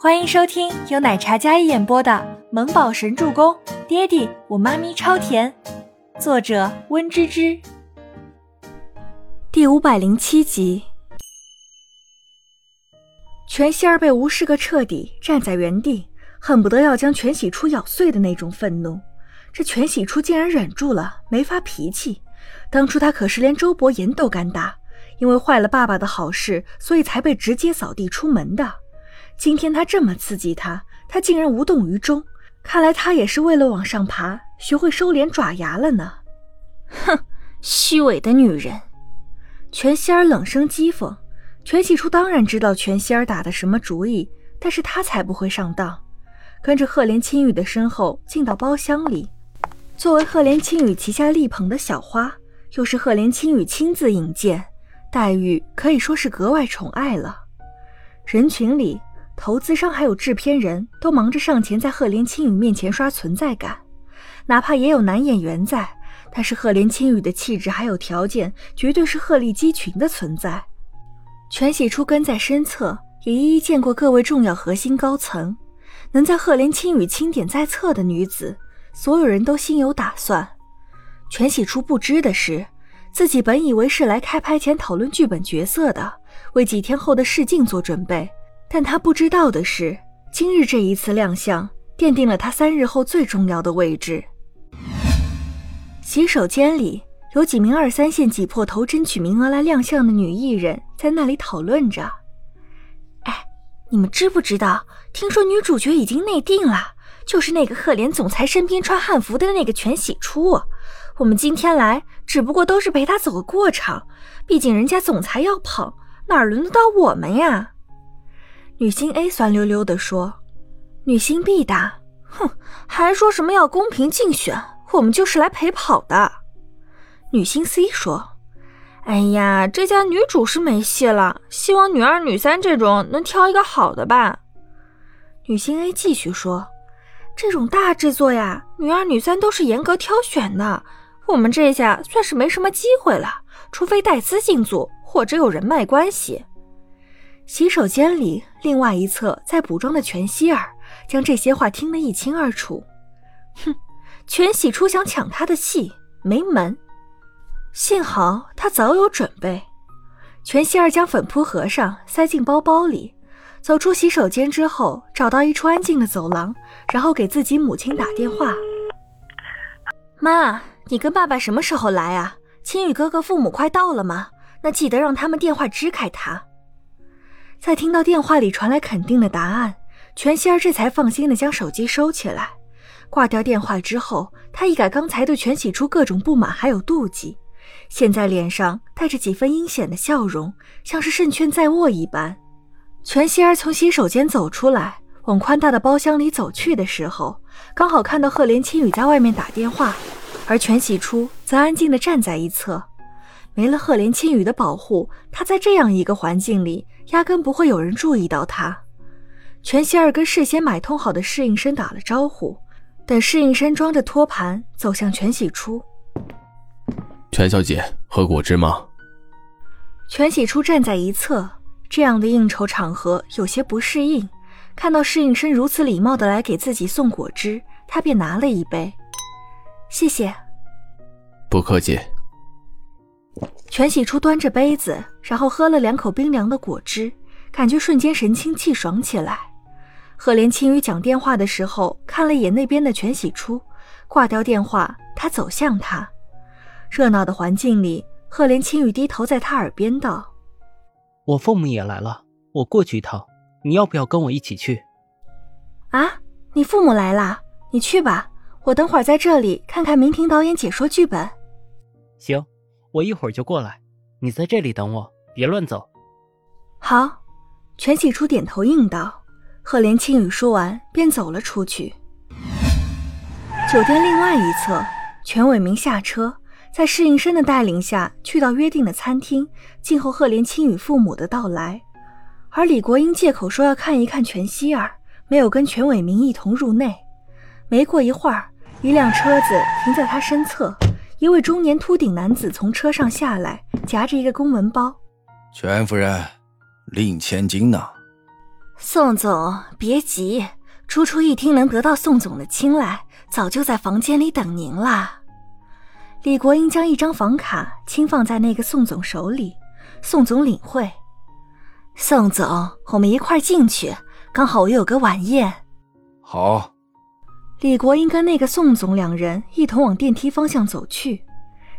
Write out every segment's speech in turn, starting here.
欢迎收听由奶茶嘉一演播的《萌宝神助攻》，爹地我妈咪超甜，作者温芝芝。第五百零七集，全希儿被无视个彻底，站在原地，恨不得要将全喜初咬碎的那种愤怒。这全喜初竟然忍住了，没发脾气。当初他可是连周伯言都敢打，因为坏了爸爸的好事，所以才被直接扫地出门的。今天他这么刺激他，他竟然无动于衷。看来他也是为了往上爬，学会收敛爪牙了呢。哼，虚伪的女人！全仙儿冷声讥讽。全喜初当然知道全仙儿打的什么主意，但是他才不会上当。跟着赫连青羽的身后进到包厢里。作为赫连青羽旗下力捧的小花，又是赫连青羽亲自引荐，待遇可以说是格外宠爱了。人群里，投资商还有制片人都忙着上前在赫连青羽面前刷存在感，哪怕也有男演员在，但是赫连青羽的气质还有条件，绝对是鹤立鸡群的存在。全喜初跟在身侧，也一一见过各位重要核心高层，能在赫连青羽钦点在册的女子。所有人都心有打算，全喜初不知的是，自己本以为是来开拍前讨论剧本角色的，为几天后的试镜做准备。但他不知道的是，今日这一次亮相，奠定了他三日后最重要的位置。洗手间里有几名二三线挤破头争取名额来亮相的女艺人，在那里讨论着。哎，你们知不知道？听说女主角已经内定了。就是那个赫连总裁身边穿汉服的那个全喜初，我们今天来只不过都是陪他走个过场，毕竟人家总裁要捧，哪轮得到我们呀？女星 A 酸溜溜地说。女星 B 答：“哼，还说什么要公平竞选，我们就是来陪跑的。”女星 C 说：“哎呀，这家女主是没戏了，希望女二、女三这种能挑一个好的吧。”女星 A 继续说。这种大制作呀，女二、女三都是严格挑选的。我们这下算是没什么机会了，除非带资进组或者有人脉关系。洗手间里，另外一侧在补妆的全希儿将这些话听得一清二楚。哼，全喜初想抢他的戏，没门。幸好他早有准备。全希儿将粉扑合上，塞进包包里。走出洗手间之后，找到一处安静的走廊，然后给自己母亲打电话：“妈，你跟爸爸什么时候来啊？青雨哥哥父母快到了吗？那记得让他们电话支开他。”在听到电话里传来肯定的答案，全希儿这才放心的将手机收起来。挂掉电话之后，他一改刚才对全喜初各种不满还有妒忌，现在脸上带着几分阴险的笑容，像是胜券在握一般。全希儿从洗手间走出来，往宽大的包厢里走去的时候，刚好看到赫连青羽在外面打电话，而全喜初则安静地站在一侧。没了赫连青羽的保护，他在这样一个环境里，压根不会有人注意到他。全希儿跟事先买通好的侍应生打了招呼，等侍应生装着托盘走向全喜初。全小姐，喝果汁吗？全喜初站在一侧。这样的应酬场合有些不适应，看到侍应生如此礼貌的来给自己送果汁，他便拿了一杯。谢谢。不客气。全喜初端着杯子，然后喝了两口冰凉的果汁，感觉瞬间神清气爽起来。赫连青雨讲电话的时候看了一眼那边的全喜初，挂掉电话，他走向他。热闹的环境里，赫连青雨低头在他耳边道。我父母也来了，我过去一趟，你要不要跟我一起去？啊，你父母来了，你去吧，我等会儿在这里看看明婷导演解说剧本。行，我一会儿就过来，你在这里等我，别乱走。好，全喜初点头应道。赫连青羽说完便走了出去。酒店另外一侧，全伟明下车。在侍应生的带领下去到约定的餐厅，静候赫连青羽父母的到来。而李国英借口说要看一看全希儿，没有跟全伟明一同入内。没过一会儿，一辆车子停在他身侧，一位中年秃顶男子从车上下来，夹着一个公文包。全夫人，令千金呢？宋总，别急，初初一听能得到宋总的青睐，早就在房间里等您了。李国英将一张房卡轻放在那个宋总手里，宋总领会。宋总，我们一块进去，刚好我有个晚宴。好。李国英跟那个宋总两人一同往电梯方向走去，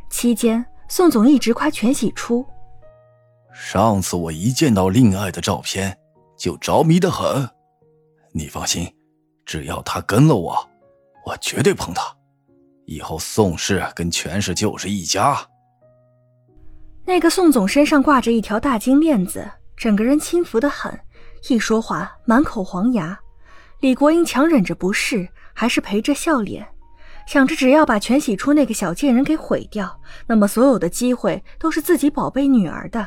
期间宋总一直夸全喜初。上次我一见到令爱的照片。就着迷的很，你放心，只要他跟了我，我绝对捧他。以后宋氏跟全氏就是一家。那个宋总身上挂着一条大金链子，整个人轻浮的很，一说话满口黄牙。李国英强忍着不适，还是陪着笑脸，想着只要把全喜初那个小贱人给毁掉，那么所有的机会都是自己宝贝女儿的。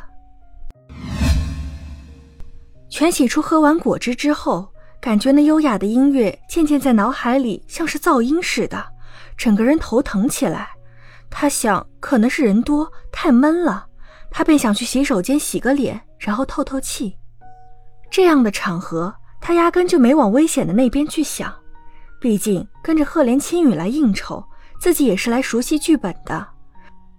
全喜初喝完果汁之后，感觉那优雅的音乐渐渐在脑海里像是噪音似的，整个人头疼起来。他想，可能是人多太闷了，他便想去洗手间洗个脸，然后透透气。这样的场合，他压根就没往危险的那边去想。毕竟跟着赫连青雨来应酬，自己也是来熟悉剧本的。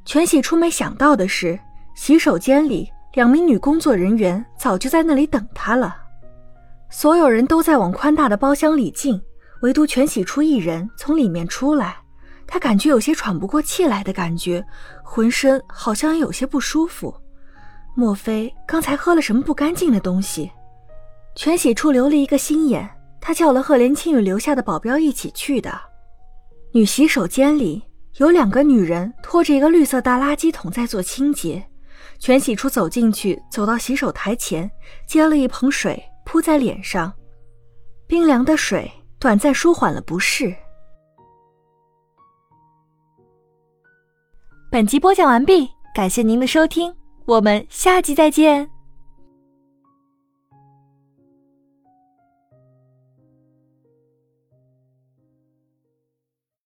全喜初没想到的是，洗手间里。两名女工作人员早就在那里等他了，所有人都在往宽大的包厢里进，唯独全喜初一人从里面出来。他感觉有些喘不过气来的感觉，浑身好像也有些不舒服。莫非刚才喝了什么不干净的东西？全喜初留了一个心眼，他叫了赫连青雨留下的保镖一起去的。女洗手间里有两个女人拖着一个绿色大垃圾桶在做清洁。全喜初走进去，走到洗手台前，接了一盆水扑在脸上，冰凉的水短暂舒缓了不适。本集播讲完毕，感谢您的收听，我们下集再见。